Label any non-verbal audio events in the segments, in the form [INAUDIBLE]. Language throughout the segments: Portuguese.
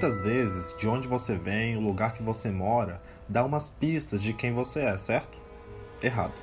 Muitas vezes, de onde você vem, o lugar que você mora, dá umas pistas de quem você é, certo? Errado.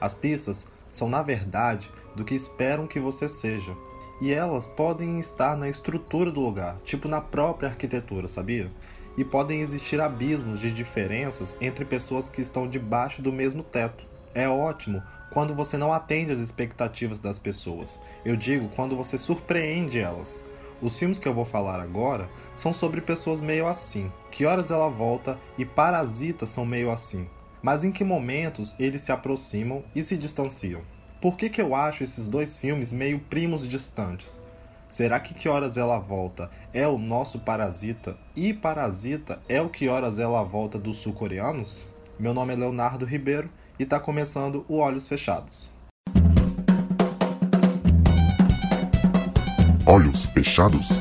As pistas são, na verdade, do que esperam que você seja. E elas podem estar na estrutura do lugar, tipo na própria arquitetura, sabia? E podem existir abismos de diferenças entre pessoas que estão debaixo do mesmo teto. É ótimo quando você não atende às expectativas das pessoas. Eu digo quando você surpreende elas. Os filmes que eu vou falar agora são sobre pessoas meio assim. Que horas ela volta e Parasita são meio assim. Mas em que momentos eles se aproximam e se distanciam? Por que, que eu acho esses dois filmes meio primos distantes? Será que Que Horas Ela Volta é o nosso Parasita e Parasita é o Que Horas Ela Volta dos sul-coreanos? Meu nome é Leonardo Ribeiro e está começando o Olhos Fechados. Olhos Fechados?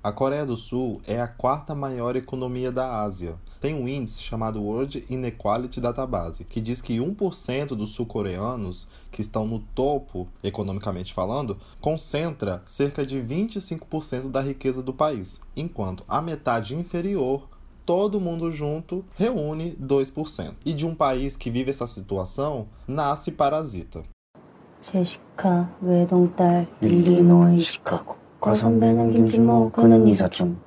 A Coreia do Sul é a quarta maior economia da Ásia. Tem um índice chamado World Inequality Database, que diz que 1% dos sul-coreanos que estão no topo, economicamente falando, concentra cerca de 25% da riqueza do país, enquanto a metade inferior todo mundo junto reúne 2%. E de um país que vive essa situação, nasce parasita. 제시카 외동딸 일리노이 시카고 과선배는 김진모 그는 이사촌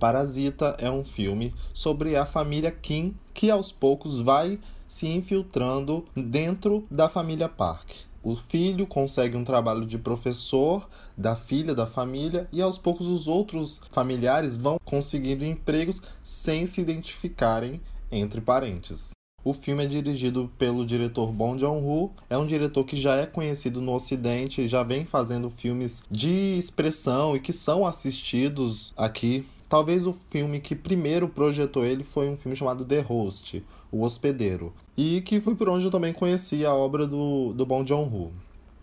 Parasita é um filme sobre a família Kim que aos poucos vai se infiltrando dentro da família Park. O filho consegue um trabalho de professor da filha da família e aos poucos os outros familiares vão conseguindo empregos sem se identificarem entre parentes. O filme é dirigido pelo diretor Bong Joon-ho. É um diretor que já é conhecido no Ocidente, já vem fazendo filmes de expressão e que são assistidos aqui. Talvez o filme que primeiro projetou ele foi um filme chamado The Host, O Hospedeiro, e que foi por onde eu também conheci a obra do, do Bong Joon-ho.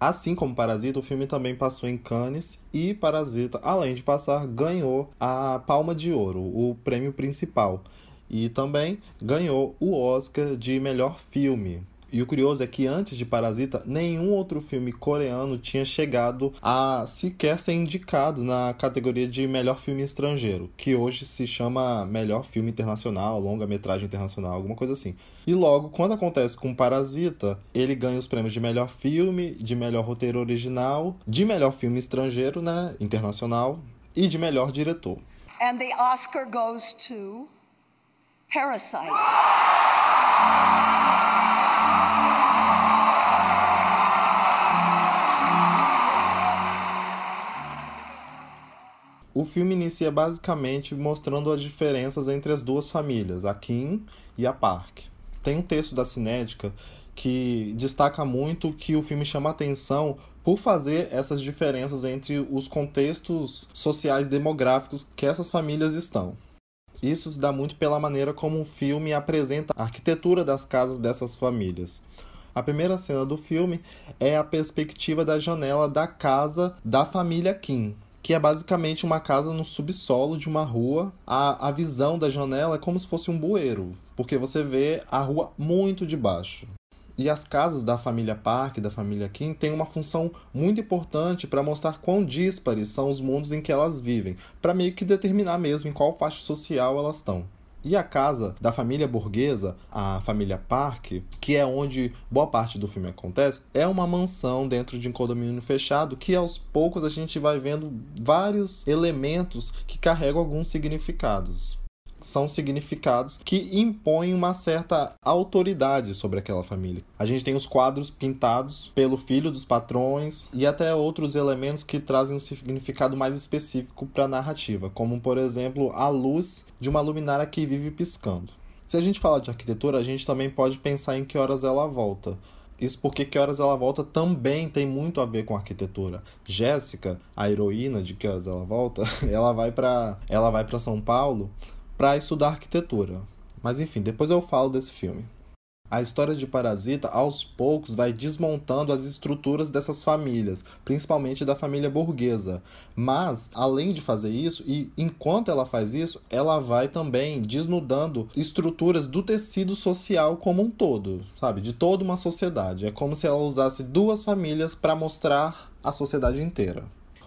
Assim como Parasita, o filme também passou em Cannes e Parasita, além de passar, ganhou a Palma de Ouro, o prêmio principal e também ganhou o Oscar de melhor filme. E o curioso é que antes de Parasita, nenhum outro filme coreano tinha chegado a sequer ser indicado na categoria de melhor filme estrangeiro, que hoje se chama melhor filme internacional, longa-metragem internacional, alguma coisa assim. E logo, quando acontece com Parasita, ele ganha os prêmios de melhor filme, de melhor roteiro original, de melhor filme estrangeiro, né, internacional, e de melhor diretor. And the Oscar goes to Parasite. O filme inicia basicamente mostrando as diferenças entre as duas famílias, a Kim e a Park. Tem um texto da Cinética que destaca muito que o filme chama atenção por fazer essas diferenças entre os contextos sociais demográficos que essas famílias estão. Isso se dá muito pela maneira como o filme apresenta a arquitetura das casas dessas famílias. A primeira cena do filme é a perspectiva da janela da casa da família Kim, que é basicamente uma casa no subsolo de uma rua. A, a visão da janela é como se fosse um bueiro, porque você vê a rua muito de baixo. E as casas da família Park, da família Kim, têm uma função muito importante para mostrar quão díspares são os mundos em que elas vivem, para meio que determinar mesmo em qual faixa social elas estão. E a casa da família burguesa, a família Park, que é onde boa parte do filme acontece, é uma mansão dentro de um condomínio fechado que aos poucos a gente vai vendo vários elementos que carregam alguns significados são significados que impõem uma certa autoridade sobre aquela família. A gente tem os quadros pintados pelo filho dos patrões e até outros elementos que trazem um significado mais específico para a narrativa, como por exemplo a luz de uma luminária que vive piscando. Se a gente falar de arquitetura, a gente também pode pensar em que horas ela volta. Isso porque Que Horas Ela Volta também tem muito a ver com arquitetura. Jéssica, a heroína de Que Horas Ela Volta, [LAUGHS] ela vai para ela vai para São Paulo para estudar arquitetura. Mas enfim, depois eu falo desse filme. A história de Parasita, aos poucos, vai desmontando as estruturas dessas famílias, principalmente da família burguesa. Mas, além de fazer isso, e enquanto ela faz isso, ela vai também desnudando estruturas do tecido social como um todo, sabe? De toda uma sociedade. É como se ela usasse duas famílias para mostrar a sociedade inteira.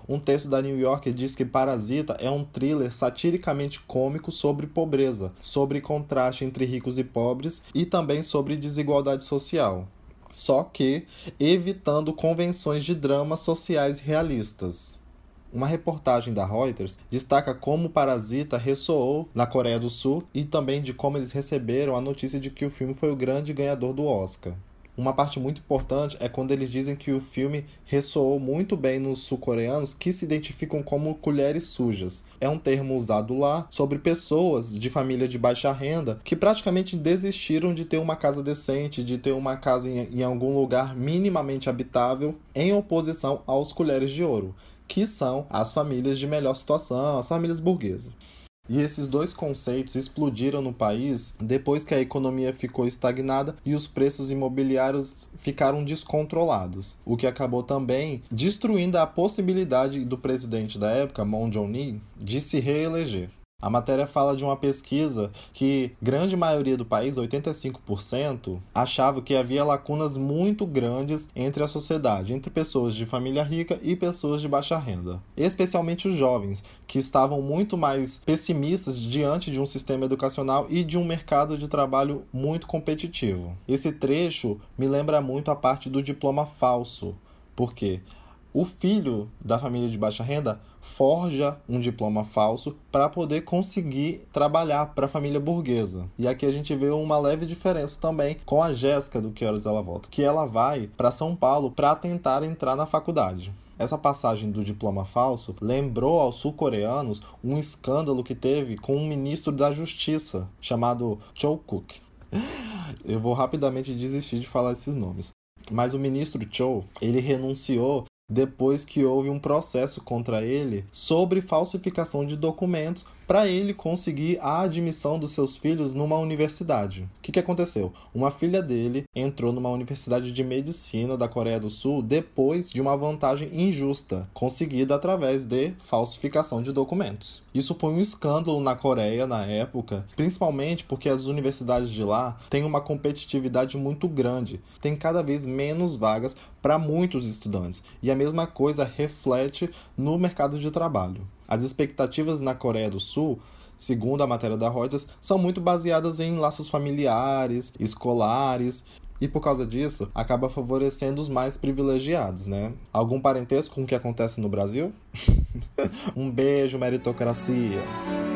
Um texto da New Yorker diz que Parasita é um thriller satiricamente cômico sobre pobreza, sobre contraste entre ricos e pobres e também sobre desigualdade social. Só que evitando convenções de dramas sociais realistas. Uma reportagem da Reuters destaca como Parasita ressoou na Coreia do Sul e também de como eles receberam a notícia de que o filme foi o grande ganhador do Oscar. Uma parte muito importante é quando eles dizem que o filme ressoou muito bem nos sul-coreanos que se identificam como colheres sujas. É um termo usado lá sobre pessoas de família de baixa renda que praticamente desistiram de ter uma casa decente, de ter uma casa em, em algum lugar minimamente habitável, em oposição aos colheres de ouro, que são as famílias de melhor situação, as famílias burguesas. E esses dois conceitos explodiram no país depois que a economia ficou estagnada e os preços imobiliários ficaram descontrolados, o que acabou também destruindo a possibilidade do presidente da época, Moon Jae-in, de se reeleger. A matéria fala de uma pesquisa que grande maioria do país, 85%, achava que havia lacunas muito grandes entre a sociedade, entre pessoas de família rica e pessoas de baixa renda, especialmente os jovens, que estavam muito mais pessimistas diante de um sistema educacional e de um mercado de trabalho muito competitivo. Esse trecho me lembra muito a parte do diploma falso, porque o filho da família de baixa renda forja um diploma falso para poder conseguir trabalhar para a família burguesa. E aqui a gente vê uma leve diferença também com a Jéssica do Que Horas Ela Volta, que ela vai para São Paulo para tentar entrar na faculdade. Essa passagem do diploma falso lembrou aos sul-coreanos um escândalo que teve com um ministro da Justiça chamado Cho Kuk. Eu vou rapidamente desistir de falar esses nomes. Mas o ministro Cho, ele renunciou depois que houve um processo contra ele sobre falsificação de documentos para ele conseguir a admissão dos seus filhos numa universidade. O que, que aconteceu? Uma filha dele entrou numa universidade de medicina da Coreia do Sul depois de uma vantagem injusta conseguida através de falsificação de documentos. Isso foi um escândalo na Coreia na época, principalmente porque as universidades de lá têm uma competitividade muito grande, tem cada vez menos vagas para muitos estudantes, e a mesma coisa reflete no mercado de trabalho. As expectativas na Coreia do Sul, segundo a matéria da Reuters, são muito baseadas em laços familiares, escolares e por causa disso acaba favorecendo os mais privilegiados, né? Algum parentesco com o que acontece no Brasil? [LAUGHS] um beijo, meritocracia!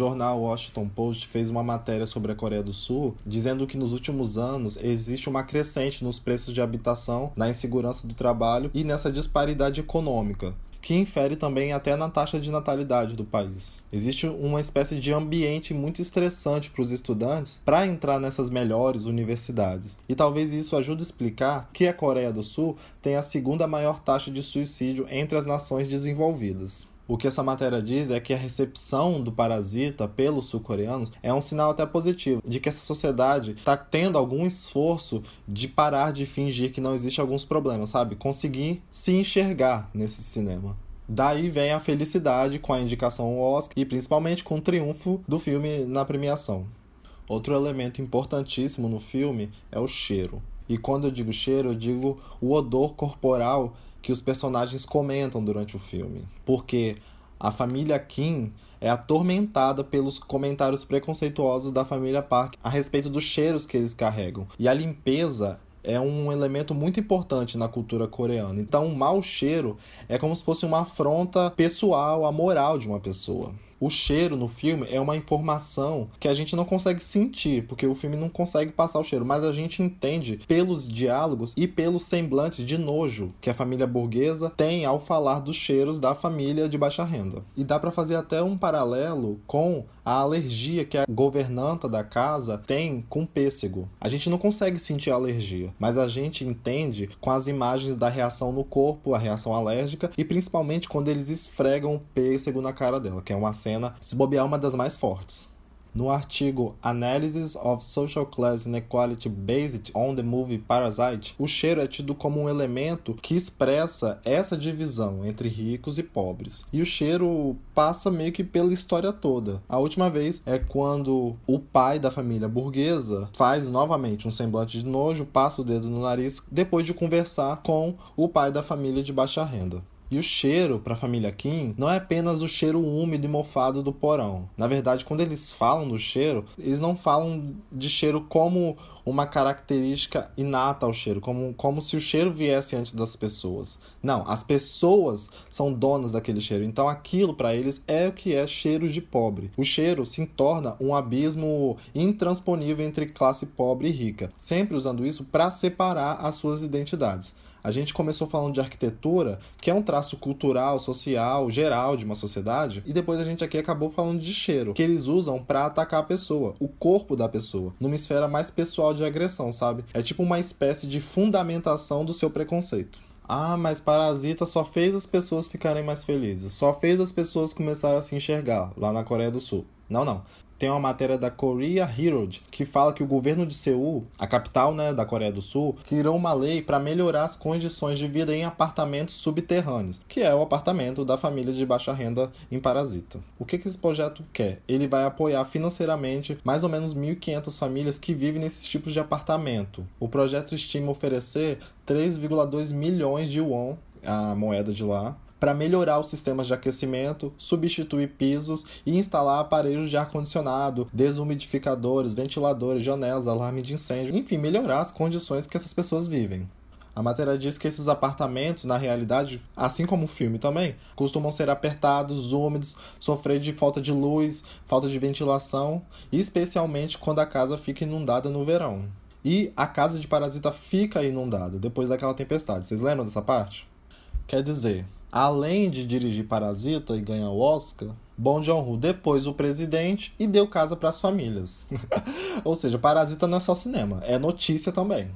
Jornal Washington Post fez uma matéria sobre a Coreia do Sul, dizendo que nos últimos anos existe uma crescente nos preços de habitação, na insegurança do trabalho e nessa disparidade econômica que infere também até na taxa de natalidade do país. Existe uma espécie de ambiente muito estressante para os estudantes para entrar nessas melhores universidades. E talvez isso ajude a explicar que a Coreia do Sul tem a segunda maior taxa de suicídio entre as nações desenvolvidas. O que essa matéria diz é que a recepção do parasita pelos sul-coreanos é um sinal até positivo de que essa sociedade está tendo algum esforço de parar de fingir que não existe alguns problemas, sabe? Conseguir se enxergar nesse cinema. Daí vem a felicidade com a indicação ao Oscar e principalmente com o triunfo do filme na premiação. Outro elemento importantíssimo no filme é o cheiro. E quando eu digo cheiro, eu digo o odor corporal que os personagens comentam durante o filme. Porque a família Kim é atormentada pelos comentários preconceituosos da família Park a respeito dos cheiros que eles carregam. E a limpeza é um elemento muito importante na cultura coreana. Então, um mau cheiro é como se fosse uma afronta pessoal à moral de uma pessoa. O cheiro no filme é uma informação que a gente não consegue sentir, porque o filme não consegue passar o cheiro, mas a gente entende pelos diálogos e pelos semblantes de nojo que a família burguesa tem ao falar dos cheiros da família de baixa renda. E dá para fazer até um paralelo com a alergia que a governanta da casa tem com pêssego. A gente não consegue sentir a alergia, mas a gente entende com as imagens da reação no corpo, a reação alérgica, e principalmente quando eles esfregam o pêssego na cara dela, que é uma cena, se bobear, uma das mais fortes. No artigo Analysis of Social Class Inequality Based on the Movie Parasite, o cheiro é tido como um elemento que expressa essa divisão entre ricos e pobres. E o cheiro passa meio que pela história toda. A última vez é quando o pai da família burguesa faz novamente um semblante de nojo, passa o dedo no nariz, depois de conversar com o pai da família de baixa renda. E o cheiro para a família Kim não é apenas o cheiro úmido e mofado do porão. Na verdade, quando eles falam do cheiro, eles não falam de cheiro como uma característica inata ao cheiro, como, como se o cheiro viesse antes das pessoas. Não, as pessoas são donas daquele cheiro. Então aquilo para eles é o que é cheiro de pobre. O cheiro se torna um abismo intransponível entre classe pobre e rica, sempre usando isso para separar as suas identidades. A gente começou falando de arquitetura, que é um traço cultural, social, geral de uma sociedade, e depois a gente aqui acabou falando de cheiro, que eles usam para atacar a pessoa, o corpo da pessoa, numa esfera mais pessoal de agressão, sabe? É tipo uma espécie de fundamentação do seu preconceito. Ah, mas Parasita só fez as pessoas ficarem mais felizes, só fez as pessoas começarem a se enxergar lá na Coreia do Sul. Não, não tem uma matéria da Korea Herald que fala que o governo de Seul, a capital né, da Coreia do Sul, criou uma lei para melhorar as condições de vida em apartamentos subterrâneos, que é o apartamento da família de baixa renda em Parasita. O que, que esse projeto quer? Ele vai apoiar financeiramente mais ou menos 1.500 famílias que vivem nesses tipos de apartamento. O projeto estima oferecer 3,2 milhões de won, a moeda de lá, para melhorar os sistemas de aquecimento, substituir pisos e instalar aparelhos de ar-condicionado, desumidificadores, ventiladores, janelas, alarme de incêndio, enfim, melhorar as condições que essas pessoas vivem. A matéria diz que esses apartamentos, na realidade, assim como o filme também, costumam ser apertados, úmidos, sofrer de falta de luz, falta de ventilação, especialmente quando a casa fica inundada no verão. E a casa de Parasita fica inundada depois daquela tempestade. Vocês lembram dessa parte? Quer dizer, além de dirigir Parasita e ganhar o Oscar, Bong Joon-ho depois o presidente e deu casa para as famílias. [LAUGHS] Ou seja, Parasita não é só cinema, é notícia também.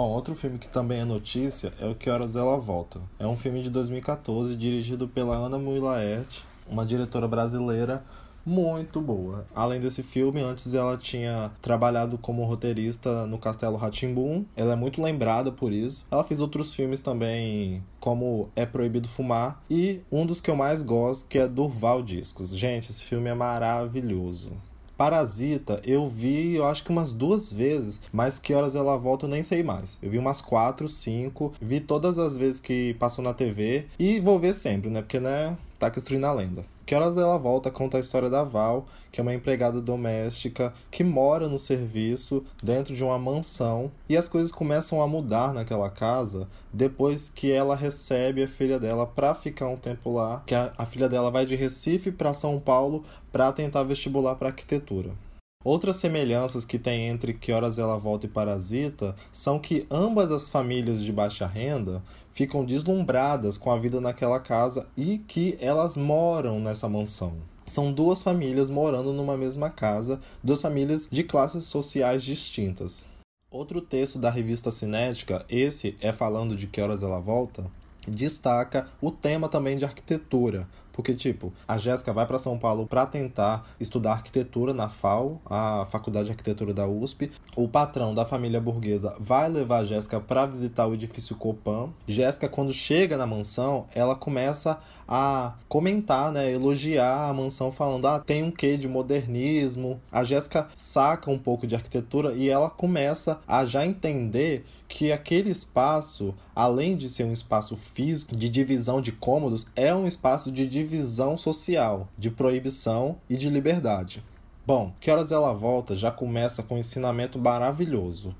Bom, outro filme que também é notícia é o Que Horas Ela Volta. É um filme de 2014 dirigido pela Ana Mulaert, uma diretora brasileira muito boa. Além desse filme, antes ela tinha trabalhado como roteirista no Castelo Ratimbum. Ela é muito lembrada por isso. Ela fez outros filmes também, como É Proibido Fumar e um dos que eu mais gosto, que é Durval Discos. Gente, esse filme é maravilhoso. Parasita, eu vi, eu acho que umas duas vezes, mas que horas ela volta eu nem sei mais. Eu vi umas quatro, cinco, vi todas as vezes que passou na TV e vou ver sempre, né? Porque, né, tá construindo a lenda. Que horas ela volta conta a história da Val, que é uma empregada doméstica que mora no serviço dentro de uma mansão e as coisas começam a mudar naquela casa depois que ela recebe a filha dela para ficar um tempo lá, que a, a filha dela vai de Recife para São Paulo para tentar vestibular para arquitetura. Outras semelhanças que tem entre Que Horas Ela Volta e Parasita são que ambas as famílias de baixa renda ficam deslumbradas com a vida naquela casa e que elas moram nessa mansão. São duas famílias morando numa mesma casa, duas famílias de classes sociais distintas. Outro texto da revista Cinética, esse é falando de Que Horas Ela Volta, destaca o tema também de arquitetura, Porque, tipo, a Jéssica vai para São Paulo para tentar estudar arquitetura na FAO, a Faculdade de Arquitetura da USP. O patrão da família burguesa vai levar a Jéssica para visitar o edifício Copan. Jéssica, quando chega na mansão, ela começa a comentar, né, elogiar a mansão falando: "Ah, tem um quê de modernismo". A Jéssica saca um pouco de arquitetura e ela começa a já entender que aquele espaço, além de ser um espaço físico de divisão de cômodos, é um espaço de divisão social, de proibição e de liberdade. Bom, que horas ela volta já começa com um ensinamento maravilhoso.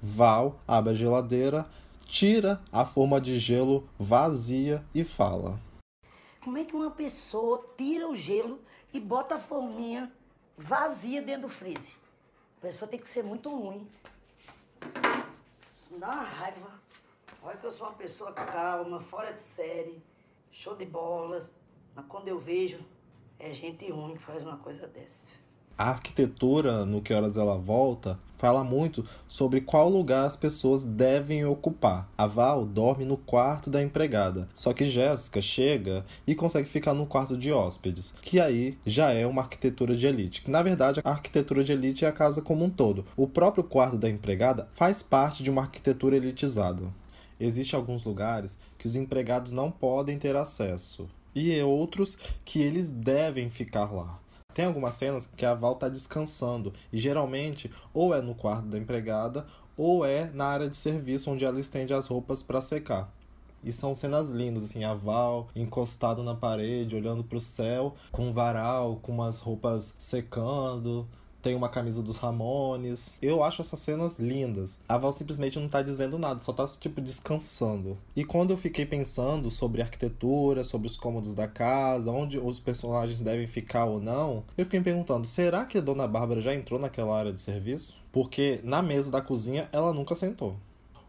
Val abre a geladeira, tira a forma de gelo vazia e fala: como é que uma pessoa tira o gelo e bota a forminha vazia dentro do freezer? A pessoa tem que ser muito ruim. Uma raiva. Olha que eu sou uma pessoa calma, fora de série, show de bola. Mas quando eu vejo, é gente ruim que faz uma coisa dessa a arquitetura, no Que Horas Ela Volta, fala muito sobre qual lugar as pessoas devem ocupar. A Val dorme no quarto da empregada, só que Jéssica chega e consegue ficar no quarto de hóspedes, que aí já é uma arquitetura de elite. Na verdade, a arquitetura de elite é a casa como um todo. O próprio quarto da empregada faz parte de uma arquitetura elitizada. Existem alguns lugares que os empregados não podem ter acesso e outros que eles devem ficar lá. Tem algumas cenas que a Val tá descansando e geralmente ou é no quarto da empregada ou é na área de serviço onde ela estende as roupas para secar. E são cenas lindas, assim, a Val encostada na parede, olhando para o céu, com um varal, com umas roupas secando, tem uma camisa dos Ramones. Eu acho essas cenas lindas. A Val simplesmente não tá dizendo nada, só tá, tipo, descansando. E quando eu fiquei pensando sobre arquitetura, sobre os cômodos da casa, onde os personagens devem ficar ou não, eu fiquei me perguntando: será que a Dona Bárbara já entrou naquela área de serviço? Porque na mesa da cozinha ela nunca sentou.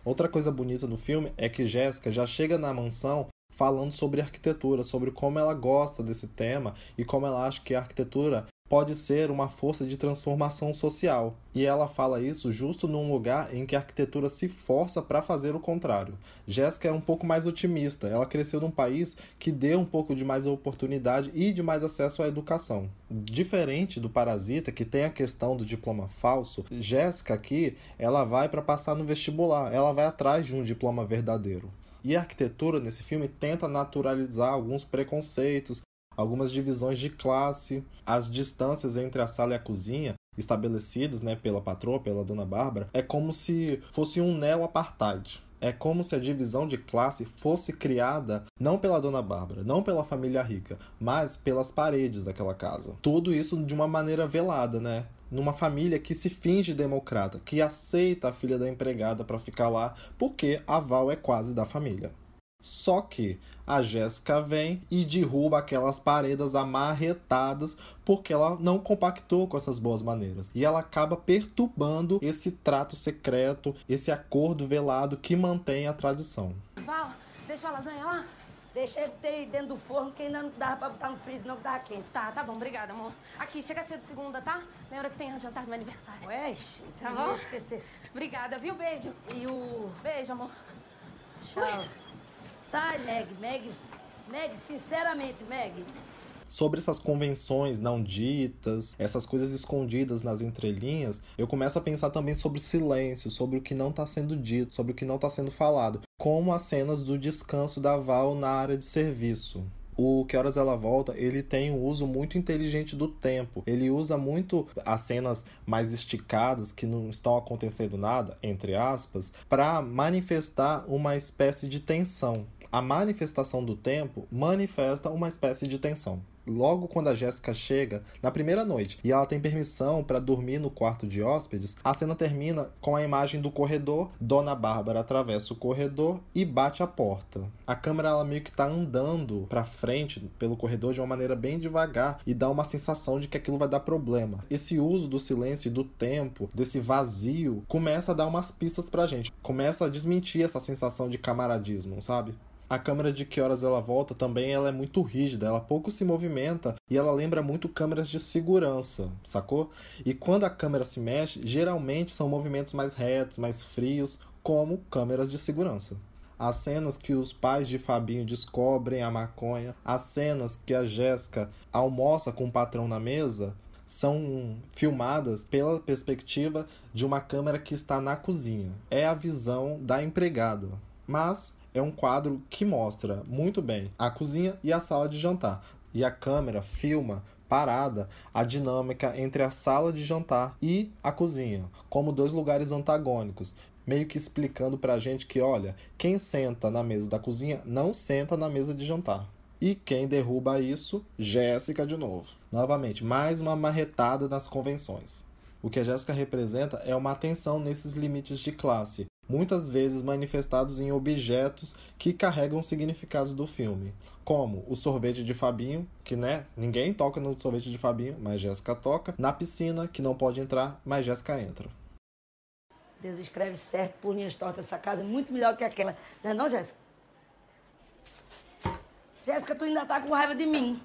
Outra coisa bonita no filme é que Jéssica já chega na mansão falando sobre arquitetura, sobre como ela gosta desse tema e como ela acha que a arquitetura pode ser uma força de transformação social. E ela fala isso justo num lugar em que a arquitetura se força para fazer o contrário. Jéssica é um pouco mais otimista. Ela cresceu num país que deu um pouco de mais oportunidade e de mais acesso à educação. Diferente do Parasita, que tem a questão do diploma falso, Jéssica aqui, ela vai para passar no vestibular. Ela vai atrás de um diploma verdadeiro. E a arquitetura nesse filme tenta naturalizar alguns preconceitos, algumas divisões de classe, as distâncias entre a sala e a cozinha estabelecidas né, pela patroa, pela dona Bárbara, é como se fosse um neo-apartheid. É como se a divisão de classe fosse criada não pela dona Bárbara, não pela família rica, mas pelas paredes daquela casa. Tudo isso de uma maneira velada, né? Numa família que se finge democrata, que aceita a filha da empregada para ficar lá, porque a Val é quase da família. Só que a Jéssica vem e derruba aquelas paredes amarretadas porque ela não compactou com essas boas maneiras. E ela acaba perturbando esse trato secreto, esse acordo velado que mantém a tradição. Val, deixa a lasanha lá? Deixa ele ter dentro do forno que ainda não dava pra botar no freezer, não que tava quente. Tá, tá bom, obrigada, amor. Aqui, chega cedo segunda, tá? Lembra que tem a jantar do meu aniversário. Ué, tá bom? esquecer. Obrigada, viu? Beijo. E o... Beijo, amor. Tchau. Ui. Sai, Meg, Meg. Meg, sinceramente, Meg. Sobre essas convenções não ditas, essas coisas escondidas nas entrelinhas, eu começo a pensar também sobre silêncio, sobre o que não está sendo dito, sobre o que não está sendo falado, como as cenas do descanso da Val na área de serviço o Que Horas Ela Volta, ele tem um uso muito inteligente do tempo. Ele usa muito as cenas mais esticadas, que não estão acontecendo nada, entre aspas, para manifestar uma espécie de tensão a manifestação do tempo manifesta uma espécie de tensão. Logo quando a Jéssica chega, na primeira noite, e ela tem permissão para dormir no quarto de hóspedes, a cena termina com a imagem do corredor. Dona Bárbara atravessa o corredor e bate a porta. A câmera ela meio que está andando para frente pelo corredor de uma maneira bem devagar e dá uma sensação de que aquilo vai dar problema. Esse uso do silêncio e do tempo, desse vazio, começa a dar umas pistas pra gente. Começa a desmentir essa sensação de camaradismo, sabe? A câmera de que horas ela volta também ela é muito rígida, ela pouco se movimenta e ela lembra muito câmeras de segurança, sacou? E quando a câmera se mexe, geralmente são movimentos mais retos, mais frios, como câmeras de segurança. as cenas que os pais de Fabinho descobrem a maconha, as cenas que a Jéssica almoça com o patrão na mesa, são filmadas pela perspectiva de uma câmera que está na cozinha. É a visão da empregada. Mas é um quadro que mostra muito bem a cozinha e a sala de jantar. E a câmera filma parada a dinâmica entre a sala de jantar e a cozinha, como dois lugares antagônicos, meio que explicando pra gente que, olha, quem senta na mesa da cozinha não senta na mesa de jantar. E quem derruba isso? Jéssica de novo. Novamente, mais uma marretada nas convenções. O que a Jéssica representa é uma atenção nesses limites de classe, muitas vezes manifestados em objetos que carregam significados do filme, como o sorvete de Fabinho, que né, ninguém toca no sorvete de Fabinho, mas Jéssica toca, na piscina, que não pode entrar, mas Jéssica entra. Deus escreve certo por linhas tortas essa casa é muito melhor que aquela. Não é não, Jéssica? Jéssica, tu ainda tá com raiva de mim.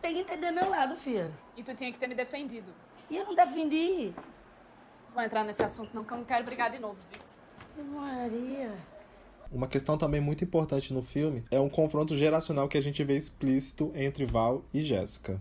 Tem que entender meu lado, filha. E tu tinha que ter me defendido. E eu não defendi. Vou entrar nesse assunto não, que eu não quero brigar de novo, viu? Maria. Uma questão também muito importante no filme é um confronto geracional que a gente vê explícito entre Val e Jéssica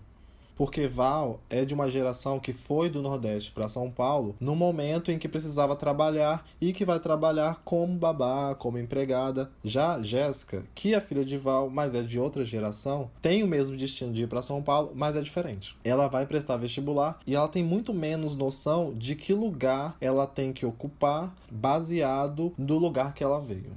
porque Val é de uma geração que foi do Nordeste para São Paulo no momento em que precisava trabalhar e que vai trabalhar como babá, como empregada. Já Jéssica, que é filha de Val, mas é de outra geração, tem o mesmo destino de ir para São Paulo, mas é diferente. Ela vai prestar vestibular e ela tem muito menos noção de que lugar ela tem que ocupar baseado no lugar que ela veio.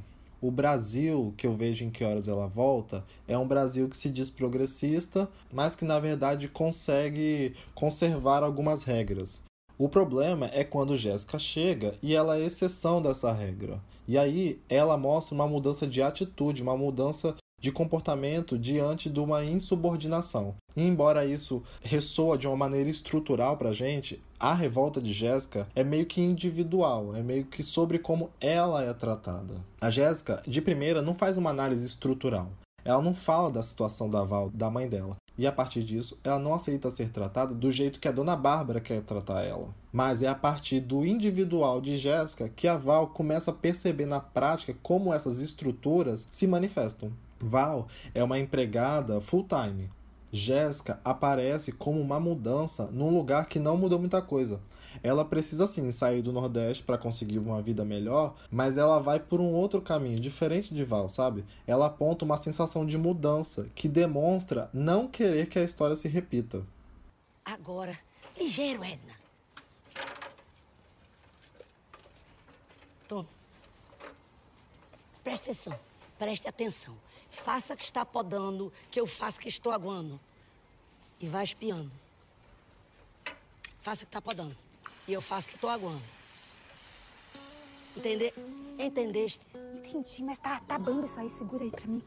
O Brasil que eu vejo em que horas ela volta é um Brasil que se diz progressista, mas que na verdade consegue conservar algumas regras. O problema é quando Jéssica chega e ela é exceção dessa regra. E aí ela mostra uma mudança de atitude, uma mudança de comportamento diante de uma insubordinação. E embora isso ressoa de uma maneira estrutural pra gente, a revolta de Jéssica é meio que individual, é meio que sobre como ela é tratada. A Jéssica, de primeira, não faz uma análise estrutural. Ela não fala da situação da Val, da mãe dela. E a partir disso, ela não aceita ser tratada do jeito que a dona Bárbara quer tratar ela. Mas é a partir do individual de Jéssica que a Val começa a perceber na prática como essas estruturas se manifestam. Val é uma empregada full-time. Jéssica aparece como uma mudança num lugar que não mudou muita coisa. Ela precisa sim sair do Nordeste para conseguir uma vida melhor, mas ela vai por um outro caminho, diferente de Val, sabe? Ela aponta uma sensação de mudança que demonstra não querer que a história se repita. Agora, ligeiro, Edna. Toma. Preste atenção, preste atenção. Faça que está podando, que eu faço que estou aguando. E vai espiando. Faça que está podando. E eu faço que estou aguando. Entender? Entendeste? Entendi, mas tá, tá bambo isso aí. Segura aí pra mim.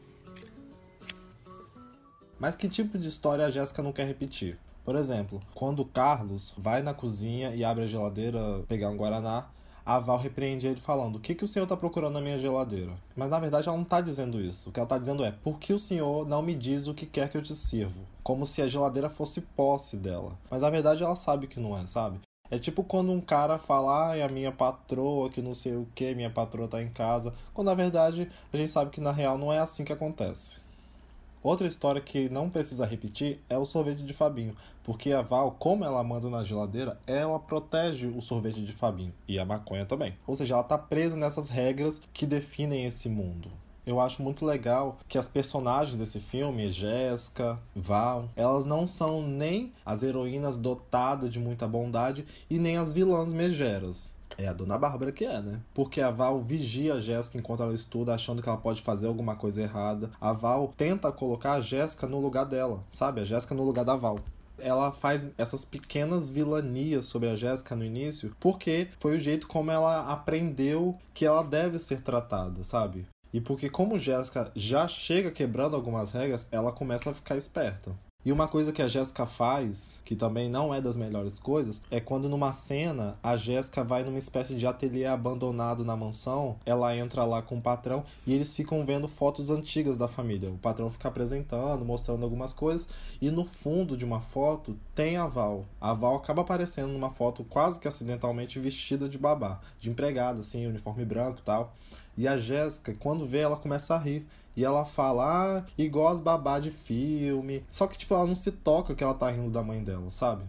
Mas que tipo de história a Jéssica não quer repetir? Por exemplo, quando o Carlos vai na cozinha e abre a geladeira pegar um Guaraná, a Val repreende ele falando: O que, que o senhor está procurando na minha geladeira? Mas na verdade ela não está dizendo isso. O que ela está dizendo é: Por que o senhor não me diz o que quer que eu te sirvo? Como se a geladeira fosse posse dela. Mas na verdade ela sabe que não é, sabe? É tipo quando um cara fala, ai, a minha patroa, que não sei o que, minha patroa tá em casa. Quando na verdade a gente sabe que na real não é assim que acontece. Outra história que não precisa repetir é o sorvete de Fabinho, porque a Val, como ela manda na geladeira, ela protege o sorvete de Fabinho e a maconha também. Ou seja, ela tá presa nessas regras que definem esse mundo. Eu acho muito legal que as personagens desse filme, Jéssica, Val, elas não são nem as heroínas dotadas de muita bondade e nem as vilãs megeras. É a dona Bárbara que é, né? Porque a Val vigia a Jéssica enquanto ela estuda, achando que ela pode fazer alguma coisa errada. A Val tenta colocar a Jéssica no lugar dela, sabe? A Jéssica no lugar da Val ela faz essas pequenas vilanias sobre a Jéssica no início, porque foi o jeito como ela aprendeu que ela deve ser tratada, sabe? E porque como Jéssica já chega quebrando algumas regras, ela começa a ficar esperta. E uma coisa que a Jéssica faz, que também não é das melhores coisas, é quando numa cena a Jéssica vai numa espécie de ateliê abandonado na mansão, ela entra lá com o patrão e eles ficam vendo fotos antigas da família. O patrão fica apresentando, mostrando algumas coisas e no fundo de uma foto tem a Val. A Val acaba aparecendo numa foto quase que acidentalmente vestida de babá, de empregada, assim, uniforme branco e tal. E a Jéssica, quando vê, ela começa a rir. E ela fala, ah, igual as babá de filme. Só que, tipo, ela não se toca que ela tá rindo da mãe dela, sabe?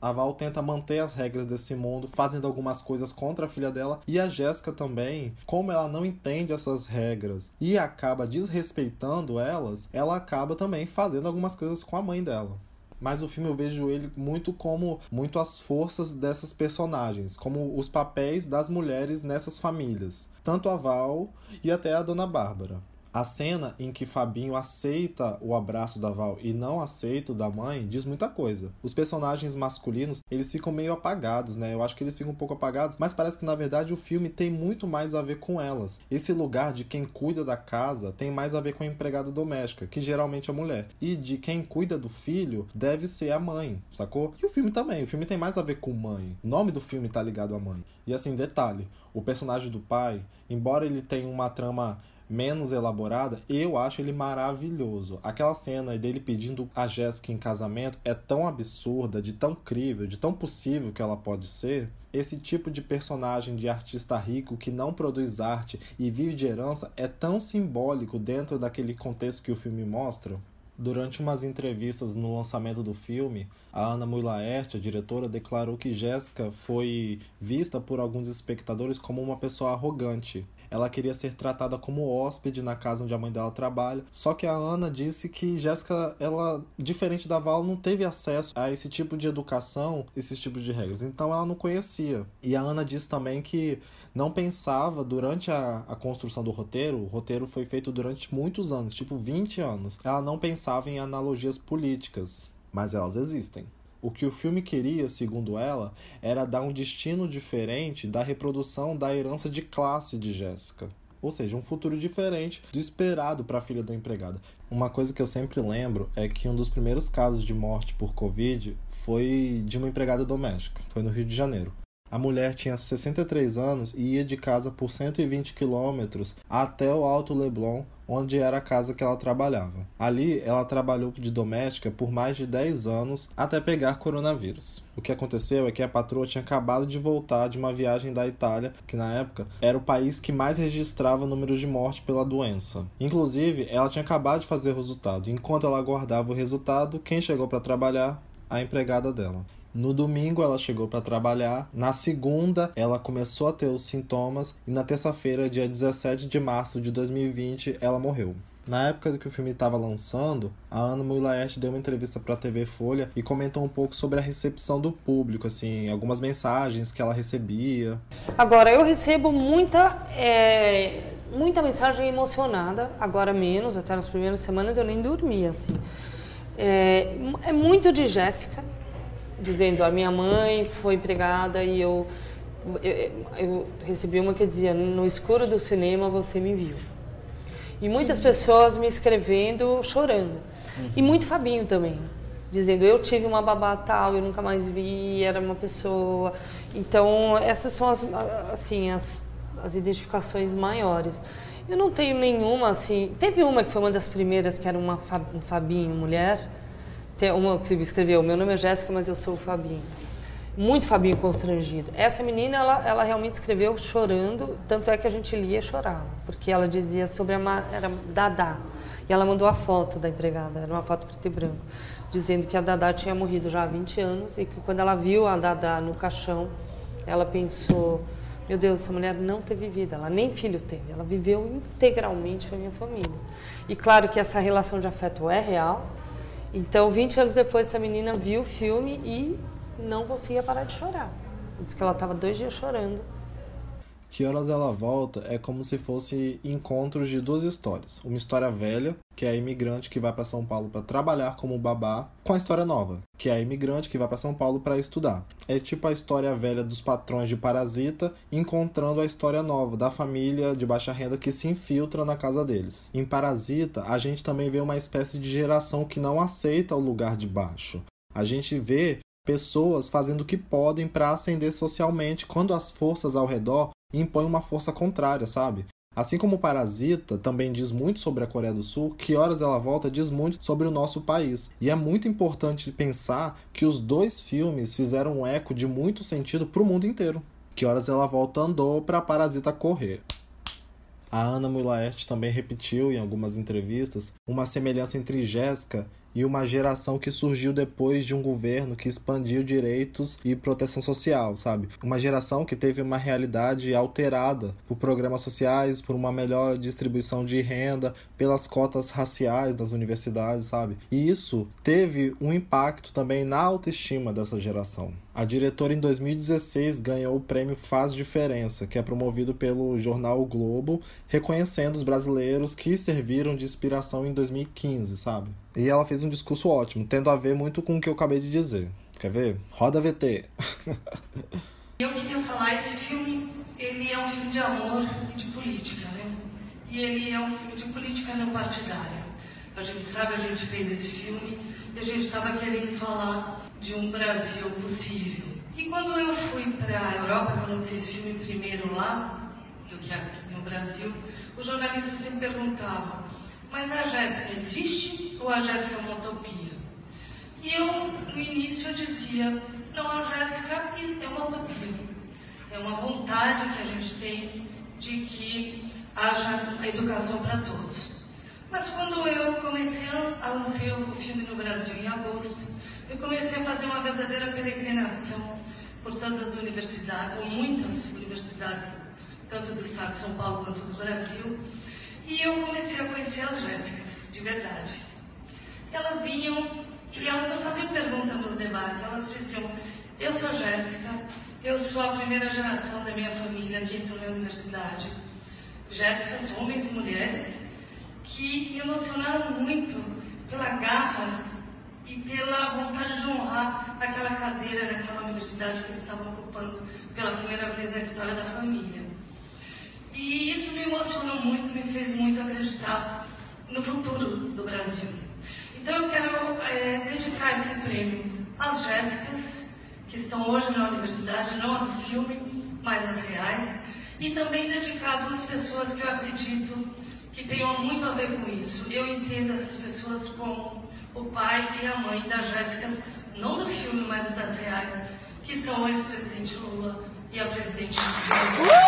A Val tenta manter as regras desse mundo, fazendo algumas coisas contra a filha dela. E a Jéssica também, como ela não entende essas regras e acaba desrespeitando elas, ela acaba também fazendo algumas coisas com a mãe dela. Mas o filme eu vejo ele muito como muito as forças dessas personagens, como os papéis das mulheres nessas famílias, tanto a Val e até a Dona Bárbara. A cena em que Fabinho aceita o abraço da Val e não aceita o da mãe diz muita coisa. Os personagens masculinos, eles ficam meio apagados, né? Eu acho que eles ficam um pouco apagados, mas parece que na verdade o filme tem muito mais a ver com elas. Esse lugar de quem cuida da casa tem mais a ver com a empregada doméstica, que geralmente é mulher. E de quem cuida do filho deve ser a mãe, sacou? E o filme também, o filme tem mais a ver com mãe. O nome do filme tá ligado à mãe. E assim, detalhe, o personagem do pai, embora ele tenha uma trama menos elaborada, eu acho ele maravilhoso. Aquela cena dele pedindo a Jéssica em casamento é tão absurda, de tão crível, de tão possível que ela pode ser. Esse tipo de personagem de artista rico que não produz arte e vive de herança é tão simbólico dentro daquele contexto que o filme mostra. Durante umas entrevistas no lançamento do filme, a Ana Mui Laerte, a diretora, declarou que Jéssica foi vista por alguns espectadores como uma pessoa arrogante ela queria ser tratada como hóspede na casa onde a mãe dela trabalha. Só que a Ana disse que Jéssica, ela, diferente da Val, não teve acesso a esse tipo de educação, esses tipos de regras. Então ela não conhecia. E a Ana disse também que não pensava durante a, a construção do roteiro, o roteiro foi feito durante muitos anos, tipo 20 anos. Ela não pensava em analogias políticas, mas elas existem. O que o filme queria, segundo ela, era dar um destino diferente da reprodução da herança de classe de Jéssica. Ou seja, um futuro diferente do esperado para a filha da empregada. Uma coisa que eu sempre lembro é que um dos primeiros casos de morte por Covid foi de uma empregada doméstica. Foi no Rio de Janeiro. A mulher tinha 63 anos e ia de casa por 120 quilômetros até o Alto Leblon, onde era a casa que ela trabalhava. Ali, ela trabalhou de doméstica por mais de 10 anos até pegar coronavírus. O que aconteceu é que a patroa tinha acabado de voltar de uma viagem da Itália, que na época era o país que mais registrava números de morte pela doença. Inclusive, ela tinha acabado de fazer o resultado. Enquanto ela aguardava o resultado, quem chegou para trabalhar? A empregada dela. No domingo ela chegou para trabalhar, na segunda ela começou a ter os sintomas e na terça-feira, dia 17 de março de 2020, ela morreu. Na época que o filme estava lançando, a Ana Mulaert deu uma entrevista para a TV Folha e comentou um pouco sobre a recepção do público, assim, algumas mensagens que ela recebia. Agora, eu recebo muita, é, muita mensagem emocionada, agora menos, até nas primeiras semanas eu nem dormia, assim. É, é muito de Jéssica, dizendo a minha mãe foi empregada e eu, eu, eu, recebi uma que dizia no escuro do cinema você me viu. E muitas pessoas me escrevendo chorando. E muito Fabinho também dizendo eu tive uma babá tal eu nunca mais vi era uma pessoa. Então essas são as assim as, as identificações maiores. Eu não tenho nenhuma assim teve uma que foi uma das primeiras que era uma um Fabinho mulher tem uma que escreveu, meu nome é Jéssica, mas eu sou o Fabinho. Muito Fabinho constrangido. Essa menina, ela, ela realmente escreveu chorando, tanto é que a gente lia e chorava, porque ela dizia sobre a era Dadá. E ela mandou a foto da empregada, era uma foto preto e branco, dizendo que a Dadá tinha morrido já há 20 anos e que quando ela viu a Dadá no caixão, ela pensou: meu Deus, essa mulher não teve vida, ela nem filho teve, ela viveu integralmente para minha família. E claro que essa relação de afeto é real, então, 20 anos depois, essa menina viu o filme e não conseguia parar de chorar. Diz que ela estava dois dias chorando. Que Horas Ela Volta é como se fosse encontros de duas histórias. Uma história velha, que é a imigrante que vai para São Paulo para trabalhar como babá, com a história nova, que é a imigrante que vai para São Paulo para estudar. É tipo a história velha dos patrões de Parasita encontrando a história nova da família de baixa renda que se infiltra na casa deles. Em Parasita, a gente também vê uma espécie de geração que não aceita o lugar de baixo. A gente vê pessoas fazendo o que podem para ascender socialmente quando as forças ao redor impõem uma força contrária, sabe? Assim como Parasita também diz muito sobre a Coreia do Sul, Que Horas Ela Volta diz muito sobre o nosso país. E é muito importante pensar que os dois filmes fizeram um eco de muito sentido para o mundo inteiro. Que Horas Ela Volta andou para Parasita correr. A Ana Mulaert também repetiu em algumas entrevistas uma semelhança entre Jéssica e uma geração que surgiu depois de um governo que expandiu direitos e proteção social, sabe? Uma geração que teve uma realidade alterada por programas sociais, por uma melhor distribuição de renda, pelas cotas raciais das universidades, sabe? E isso teve um impacto também na autoestima dessa geração. A diretora em 2016 ganhou o prêmio Faz Diferença, que é promovido pelo jornal o Globo, reconhecendo os brasileiros que serviram de inspiração em 2015, sabe? E ela fez um discurso ótimo, tendo a ver muito com o que eu acabei de dizer. Quer ver? Roda VT. [LAUGHS] eu queria falar, esse filme, ele é um filme de amor e de política, né? E ele é um filme de política não partidária. A gente sabe, a gente fez esse filme a gente estava querendo falar de um Brasil possível. E quando eu fui para a Europa, que eu esse filme primeiro lá, do que aqui no Brasil, os jornalistas se perguntavam, mas a Jéssica existe ou a Jéssica é uma utopia? E eu, no início, eu dizia, não, a Jéssica é uma utopia. É uma vontade que a gente tem de que haja a educação para todos. Mas quando eu comecei a lançar o filme no Brasil em agosto, eu comecei a fazer uma verdadeira peregrinação por todas as universidades, ou muitas universidades, tanto do estado de São Paulo quanto do Brasil, e eu comecei a conhecer as Jéssicas, de verdade. Elas vinham, e elas não faziam pergunta nos debates, elas diziam, eu sou Jéssica, eu sou a primeira geração da minha família que entrou na universidade. Jéssicas, homens e mulheres, que me emocionaram muito pela garra e pela vontade de honrar aquela cadeira naquela universidade que eles estavam ocupando pela primeira vez na história da família. E isso me emocionou muito, me fez muito acreditar no futuro do Brasil. Então eu quero é, dedicar esse prêmio às Jéssicas, que estão hoje na universidade, não a do filme, mas as reais, e também dedicado às pessoas que eu acredito que tenham muito a ver com isso. Eu entendo essas pessoas como o pai e a mãe das Jéssicas, não do filme, mas das reais, que são o ex-presidente Lula e a presidente Dilma.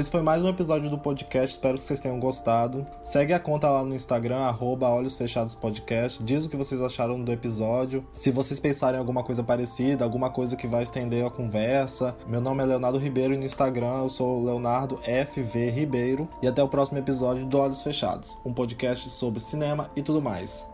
Esse foi mais um episódio do podcast, espero que vocês tenham gostado. Segue a conta lá no Instagram, arroba Olhos Fechados Podcast. Diz o que vocês acharam do episódio. Se vocês pensarem em alguma coisa parecida, alguma coisa que vai estender a conversa. Meu nome é Leonardo Ribeiro e no Instagram eu sou Leonardo FV Ribeiro. E até o próximo episódio do Olhos Fechados, um podcast sobre cinema e tudo mais.